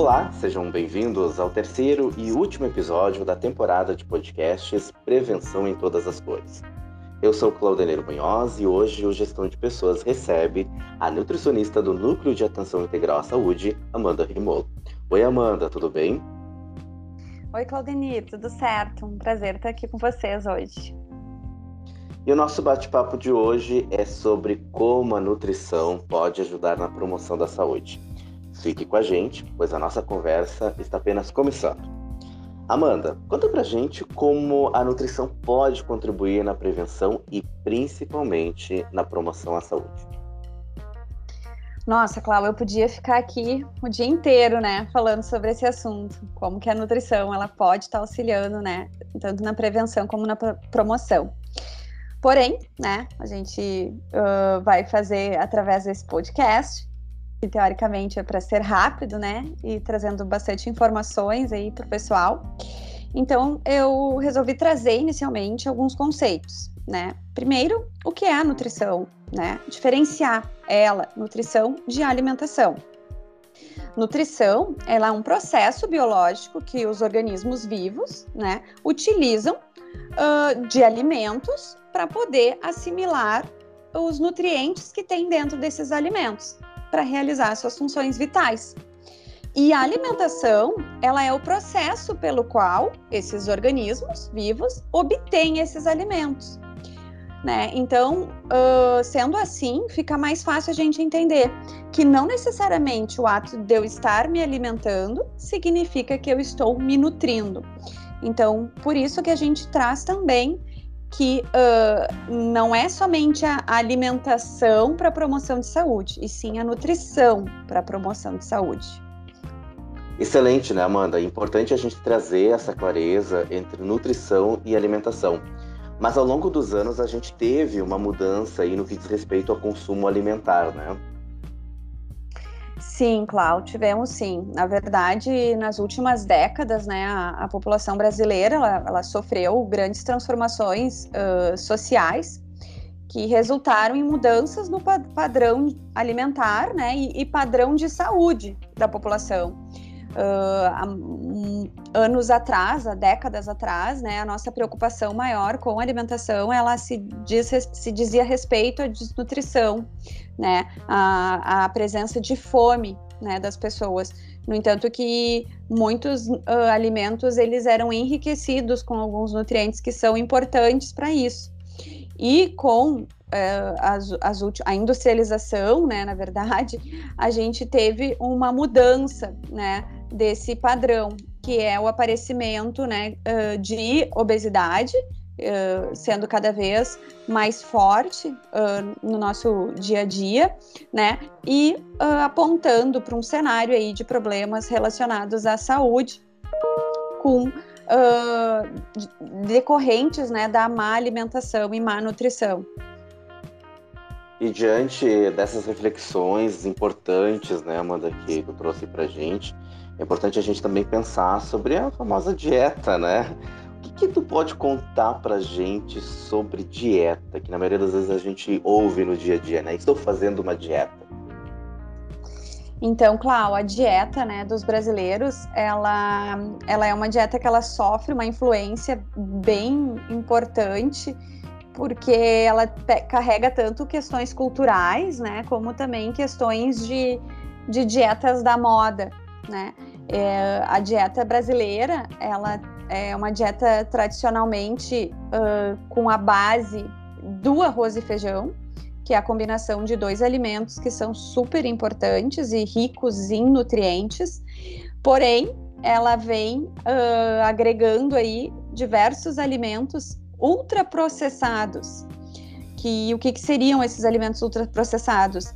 Olá, sejam bem-vindos ao terceiro e último episódio da temporada de podcasts Prevenção em Todas as Cores. Eu sou Claudeneiro Munhoz e hoje o Gestão de Pessoas recebe a nutricionista do Núcleo de Atenção Integral à Saúde, Amanda Rimolo. Oi, Amanda, tudo bem? Oi, Claudenir, tudo certo? Um prazer estar aqui com vocês hoje. E o nosso bate-papo de hoje é sobre como a nutrição pode ajudar na promoção da saúde. Fique com a gente, pois a nossa conversa está apenas começando. Amanda, conta pra gente como a nutrição pode contribuir na prevenção e principalmente na promoção à saúde. Nossa, Cláudia, eu podia ficar aqui o dia inteiro, né, falando sobre esse assunto, como que a nutrição ela pode estar auxiliando, né, tanto na prevenção como na promoção. Porém, né, a gente uh, vai fazer através desse podcast que teoricamente é para ser rápido, né? E trazendo bastante informações aí para o pessoal. Então, eu resolvi trazer inicialmente alguns conceitos, né? Primeiro, o que é a nutrição, né? Diferenciar ela, nutrição de alimentação. Nutrição, ela é um processo biológico que os organismos vivos, né, utilizam uh, de alimentos para poder assimilar os nutrientes que tem dentro desses alimentos para realizar suas funções vitais. E a alimentação, ela é o processo pelo qual esses organismos vivos obtêm esses alimentos. Né? Então, uh, sendo assim, fica mais fácil a gente entender que não necessariamente o ato de eu estar me alimentando significa que eu estou me nutrindo. Então, por isso que a gente traz também que uh, não é somente a alimentação para promoção de saúde, e sim a nutrição para promoção de saúde. Excelente, né, Amanda? É importante a gente trazer essa clareza entre nutrição e alimentação. Mas ao longo dos anos a gente teve uma mudança aí no que diz respeito ao consumo alimentar, né? Sim, Cláudio, tivemos sim. Na verdade, nas últimas décadas, né, a, a população brasileira ela, ela, sofreu grandes transformações uh, sociais que resultaram em mudanças no padrão alimentar, né, e, e padrão de saúde da população. Uh, anos atrás, há décadas atrás, né, a nossa preocupação maior com a alimentação, ela se, diz, se dizia respeito à desnutrição, né, a, a presença de fome, né, das pessoas. No entanto, que muitos uh, alimentos eles eram enriquecidos com alguns nutrientes que são importantes para isso. E com Uh, as, as a industrialização, né, na verdade, a gente teve uma mudança, né, desse padrão, que é o aparecimento, né, uh, de obesidade, uh, sendo cada vez mais forte no nosso dia a dia, né, e apontando para um cenário aí de problemas relacionados à saúde, com decorrentes, né, da má alimentação e má nutrição. E diante dessas reflexões importantes, né, Amanda, que tu trouxe pra gente, é importante a gente também pensar sobre a famosa dieta, né? O que, que tu pode contar pra gente sobre dieta, que na maioria das vezes a gente ouve no dia a dia, né? Estou fazendo uma dieta. Então, Clau, a dieta né, dos brasileiros, ela, ela é uma dieta que ela sofre uma influência bem importante porque ela carrega tanto questões culturais, né, como também questões de, de dietas da moda, né. É, a dieta brasileira, ela é uma dieta tradicionalmente uh, com a base do arroz e feijão, que é a combinação de dois alimentos que são super importantes e ricos em nutrientes, porém ela vem uh, agregando aí diversos alimentos ultraprocessados. Que o que, que seriam esses alimentos ultraprocessados?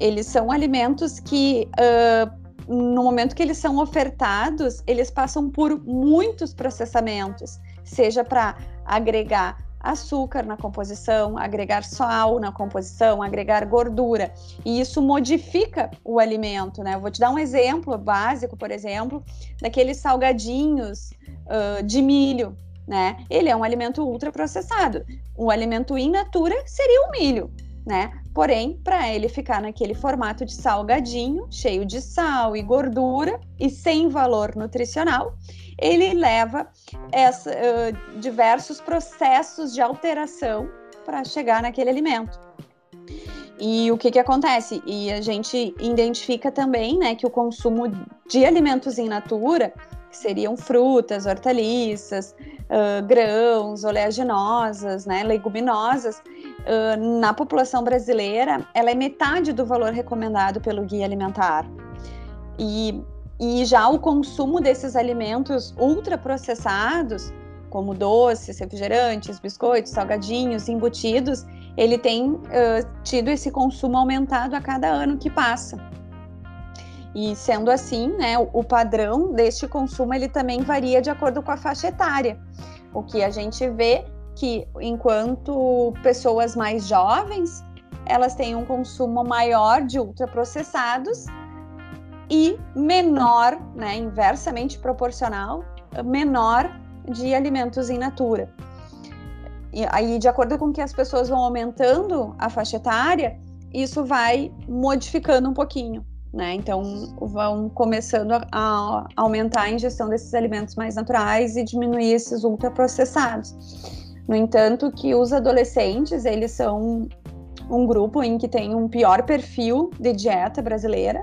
Eles são alimentos que uh, no momento que eles são ofertados, eles passam por muitos processamentos, seja para agregar açúcar na composição, agregar sal na composição, agregar gordura. E isso modifica o alimento, né? Eu vou te dar um exemplo básico, por exemplo, daqueles salgadinhos uh, de milho né? Ele é um alimento ultraprocessado. O alimento in natura seria o milho, né? Porém, para ele ficar naquele formato de salgadinho, cheio de sal e gordura e sem valor nutricional, ele leva essa, uh, diversos processos de alteração para chegar naquele alimento. E o que, que acontece? E a gente identifica também né, que o consumo de alimentos in natura, que seriam frutas, hortaliças, uh, grãos, oleaginosas, né, leguminosas, uh, na população brasileira, ela é metade do valor recomendado pelo guia alimentar. E, e já o consumo desses alimentos ultraprocessados, como doces, refrigerantes, biscoitos, salgadinhos, embutidos, ele tem uh, tido esse consumo aumentado a cada ano que passa. E sendo assim, né, o, padrão deste consumo ele também varia de acordo com a faixa etária. O que a gente vê que enquanto pessoas mais jovens, elas têm um consumo maior de ultraprocessados e menor, né, inversamente proporcional, menor de alimentos in natura. E aí, de acordo com que as pessoas vão aumentando a faixa etária, isso vai modificando um pouquinho, né? Então, vão começando a, aumentar a ingestão desses alimentos mais naturais e diminuir esses ultraprocessados. No entanto, que os adolescentes, eles são um grupo em que tem um pior perfil de dieta brasileira,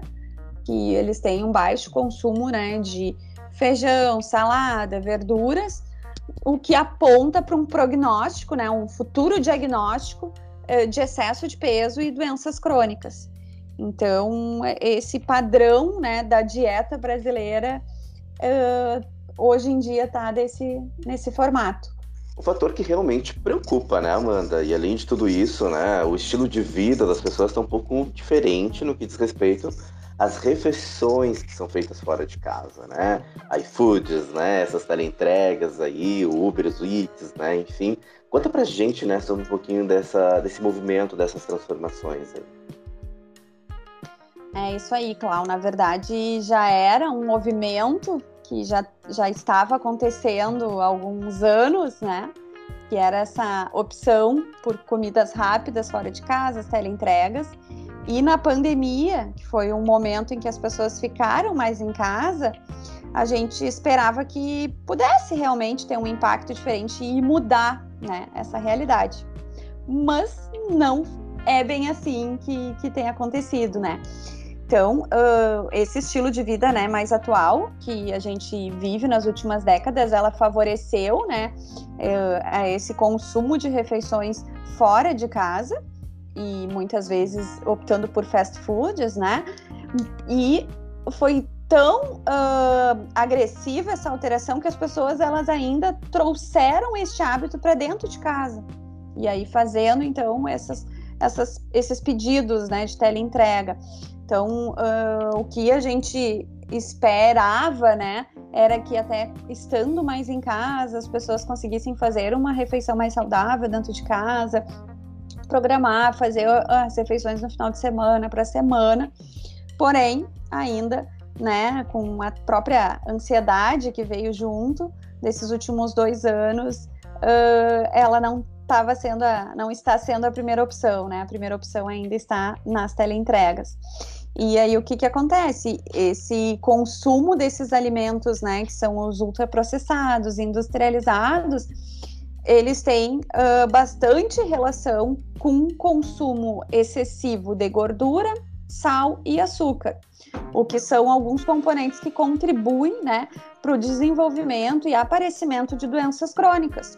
que eles têm um baixo consumo, né, de feijão, salada, verduras, o que aponta para um prognóstico, né, um futuro diagnóstico eh, de excesso de peso e doenças crônicas. Então, esse padrão né, da dieta brasileira uh, hoje em dia está nesse formato um fator que realmente preocupa, né, Amanda? E além de tudo isso, né, o estilo de vida das pessoas está um pouco diferente no que diz respeito às refeições que são feitas fora de casa, né? iFoods, né? Essas teleentregas aí, o Uber, os Eats, né? Enfim, conta pra gente, né, sobre um pouquinho dessa, desse movimento, dessas transformações aí. É isso aí, Clau. Na verdade, já era um movimento que já, já estava acontecendo há alguns anos, né? Que era essa opção por comidas rápidas fora de casa, as teleentregas. E na pandemia, que foi um momento em que as pessoas ficaram mais em casa, a gente esperava que pudesse realmente ter um impacto diferente e mudar né, essa realidade. Mas não é bem assim que, que tem acontecido, né? Então, uh, esse estilo de vida né, mais atual que a gente vive nas últimas décadas, ela favoreceu né, uh, esse consumo de refeições fora de casa e muitas vezes optando por fast foods, né? E foi tão uh, agressiva essa alteração que as pessoas elas ainda trouxeram este hábito para dentro de casa e aí fazendo então essas, essas, esses pedidos né, de teleentrega. Então, uh, o que a gente esperava, né, era que até estando mais em casa, as pessoas conseguissem fazer uma refeição mais saudável dentro de casa, programar, fazer as refeições no final de semana para semana. Porém, ainda, né, com a própria ansiedade que veio junto desses últimos dois anos, uh, ela não estava sendo a, não está sendo a primeira opção, né? A primeira opção ainda está nas teleentregas. E aí o que que acontece? Esse consumo desses alimentos, né, que são os ultraprocessados, industrializados, eles têm uh, bastante relação com consumo excessivo de gordura, sal e açúcar, o que são alguns componentes que contribuem, né, para o desenvolvimento e aparecimento de doenças crônicas.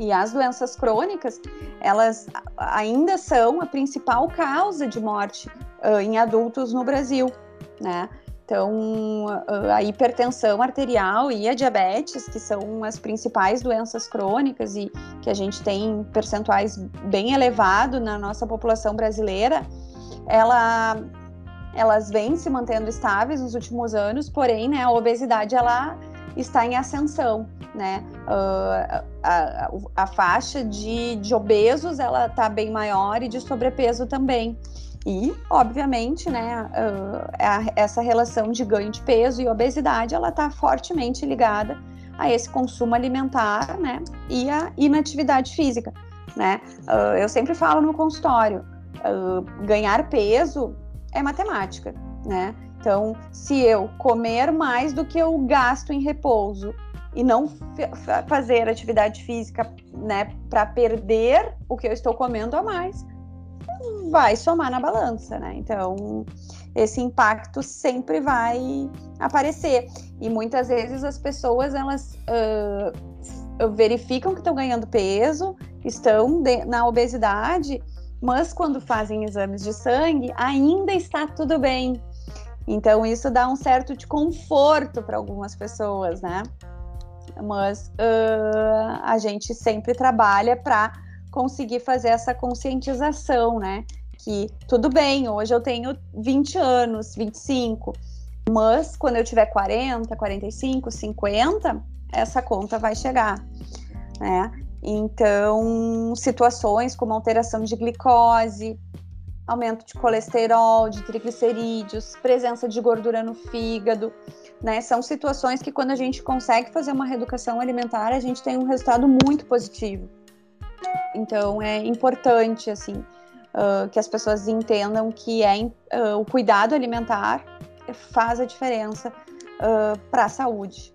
E as doenças crônicas, elas ainda são a principal causa de morte uh, em adultos no Brasil, né? Então, a hipertensão arterial e a diabetes, que são as principais doenças crônicas e que a gente tem percentuais bem elevados na nossa população brasileira, ela, elas vêm se mantendo estáveis nos últimos anos, porém, né, a obesidade ela está em ascensão, né? Uh, a, a, faixa de, de obesos ela está bem maior e de sobrepeso também. E, obviamente, né, uh, essa relação de ganho de peso e obesidade, ela está fortemente ligada a esse consumo alimentar, né, e a inatividade física, né. Uh, eu sempre falo no consultório, Uh, ganhar peso é matemática, né? Então, se eu comer mais do que eu gasto em repouso e não fazer atividade física, né, para perder o que eu estou comendo a mais, vai somar na balança, né? Então, esse impacto sempre vai aparecer. E muitas vezes as pessoas elas uh, verificam que estão ganhando peso, estão de, na obesidade, mas quando fazem exames de sangue ainda está tudo bem. Então isso dá um certo de conforto para algumas pessoas, né? Mas uh, a gente sempre trabalha para conseguir fazer essa conscientização, né? Que tudo bem, hoje eu tenho 20 anos, 25, mas quando eu tiver 40, 45, 50, essa conta vai chegar, né? Então, situações como alteração de glicose, aumento de colesterol, de triglicerídeos, presença de gordura no fígado, né? São situações que quando a gente consegue fazer uma reeducação alimentar, a gente tem um resultado muito positivo. Então, é importante, assim, uh, que as pessoas entendam que é, uh, o cuidado alimentar faz a diferença uh, para a saúde.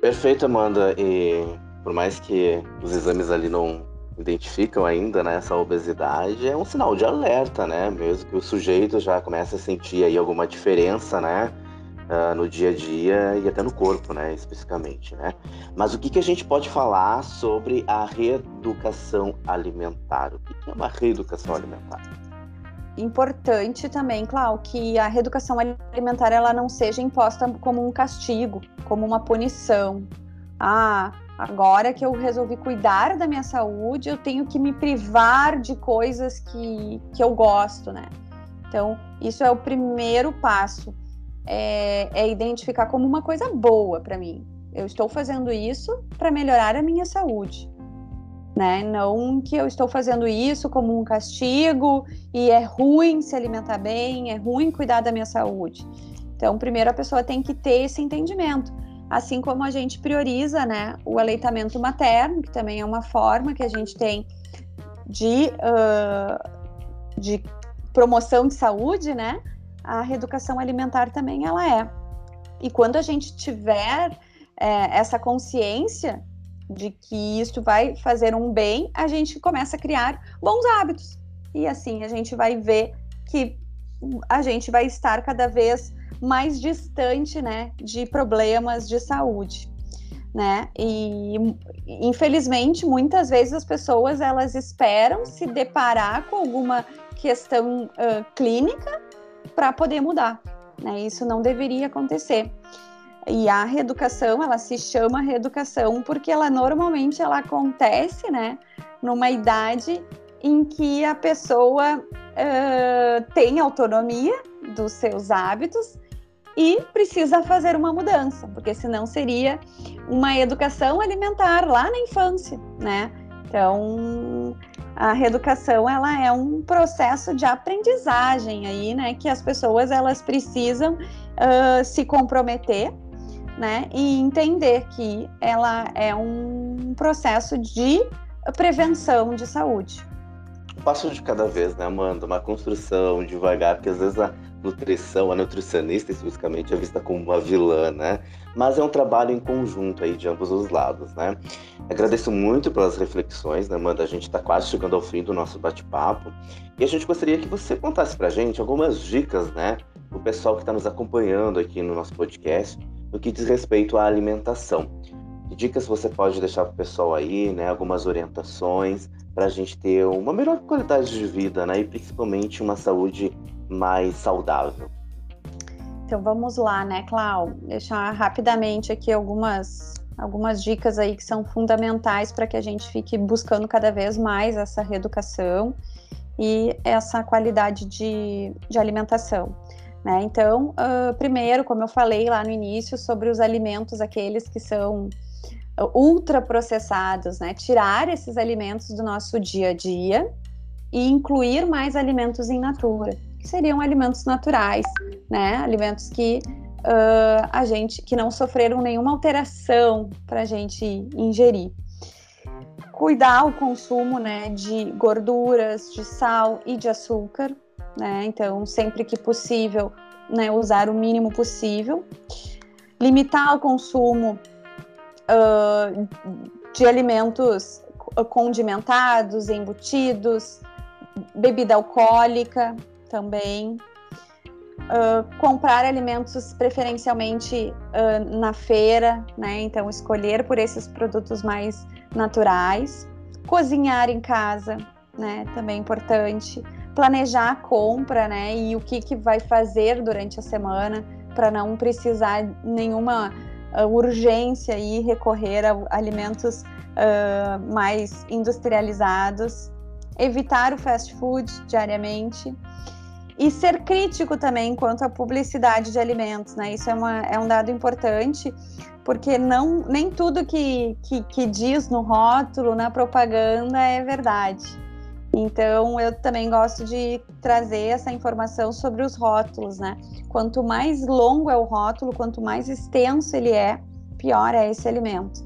Perfeito, Amanda. E por mais que os exames ali não identificam ainda né, essa obesidade, é um sinal de alerta, né? Mesmo que o sujeito já comece a sentir aí alguma diferença, né? Uh, no dia a dia e até no corpo, né, especificamente, né? Mas o que, que a gente pode falar sobre a reeducação alimentar? O que, que é uma reeducação alimentar? Importante também, Clau, que a reeducação alimentar ela não seja imposta como um castigo, como uma punição. Ah, Agora que eu resolvi cuidar da minha saúde, eu tenho que me privar de coisas que, que eu gosto, né? Então, isso é o primeiro passo, é, é identificar como uma coisa boa para mim. Eu estou fazendo isso para melhorar a minha saúde, né? Não que eu estou fazendo isso como um castigo e é ruim se alimentar bem, é ruim cuidar da minha saúde. Então, primeiro a pessoa tem que ter esse entendimento assim como a gente prioriza né, o aleitamento materno, que também é uma forma que a gente tem de, uh, de promoção de saúde, né? A reeducação alimentar também ela é. E quando a gente tiver é, essa consciência de que isso vai fazer um bem, a gente começa a criar bons hábitos. E assim a gente vai ver que a gente vai estar cada vez mais distante, né, de problemas de saúde, né? E infelizmente muitas vezes as pessoas elas esperam se deparar com alguma questão uh, clínica para poder mudar, né? Isso não deveria acontecer. E a reeducação, ela se chama reeducação porque ela normalmente ela acontece, né, numa idade em que a pessoa uh, tem autonomia dos seus hábitos e precisa fazer uma mudança, porque senão seria uma educação alimentar lá na infância, né? Então, a reeducação ela é um processo de aprendizagem aí, né? Que as pessoas elas precisam uh, se comprometer, né? E entender que ela é um processo de prevenção de saúde. Um passo de cada vez, né, Amanda? Uma construção devagar, porque às vezes a nutrição, a nutricionista especificamente é vista como uma vilã, né? Mas é um trabalho em conjunto aí de ambos os lados, né? Agradeço muito pelas reflexões, né, Amanda? A gente está quase chegando ao fim do nosso bate-papo e a gente gostaria que você contasse pra gente algumas dicas, né, o pessoal que está nos acompanhando aqui no nosso podcast no que diz respeito à alimentação. Que dicas você pode deixar para o pessoal aí, né? Algumas orientações para a gente ter uma melhor qualidade de vida, né? E principalmente uma saúde mais saudável. Então vamos lá, né, Clau? Deixar rapidamente aqui algumas, algumas dicas aí que são fundamentais para que a gente fique buscando cada vez mais essa reeducação e essa qualidade de, de alimentação. Né? Então, uh, primeiro, como eu falei lá no início, sobre os alimentos, aqueles que são ultraprocessados, né? Tirar esses alimentos do nosso dia a dia e incluir mais alimentos em natura seriam alimentos naturais, né? Alimentos que uh, a gente que não sofreram nenhuma alteração para a gente ingerir. cuidar o consumo né, de gorduras, de sal e de açúcar, né? Então, sempre que possível, né, usar o mínimo possível. Limitar o consumo uh, de alimentos condimentados, embutidos, bebida alcoólica também. Uh, comprar alimentos preferencialmente uh, na feira, né? Então escolher por esses produtos mais naturais, cozinhar em casa, né? Também é importante, planejar a compra, né? E o que, que vai fazer durante a semana para não precisar nenhuma uh, urgência e recorrer a alimentos mais industrializados, evitar o fast food diariamente e ser crítico também quanto à publicidade de alimentos, né? Isso é, uma, é um dado importante, porque não, nem tudo que, que, que diz no rótulo, na propaganda, é verdade. Então, eu também gosto de trazer essa informação sobre os rótulos, né? Quanto mais longo é o rótulo, quanto mais extenso ele é, pior é esse alimento.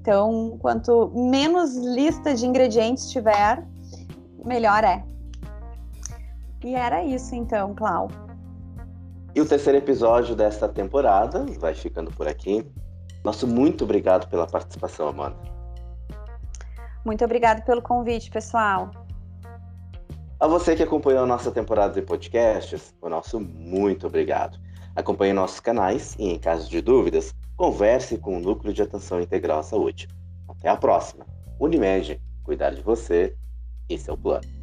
Então, quanto menos lista de ingredientes tiver, melhor é. E era isso então, Clau. E o terceiro episódio desta temporada vai ficando por aqui. Nosso muito obrigado pela participação, Amanda. Muito obrigado pelo convite, pessoal. A você que acompanhou a nossa temporada de podcasts, o nosso muito obrigado. Acompanhe nossos canais e, em caso de dúvidas, converse com o Núcleo de Atenção Integral à Saúde. Até a próxima. Unimed, cuidar de você, esse é o plano.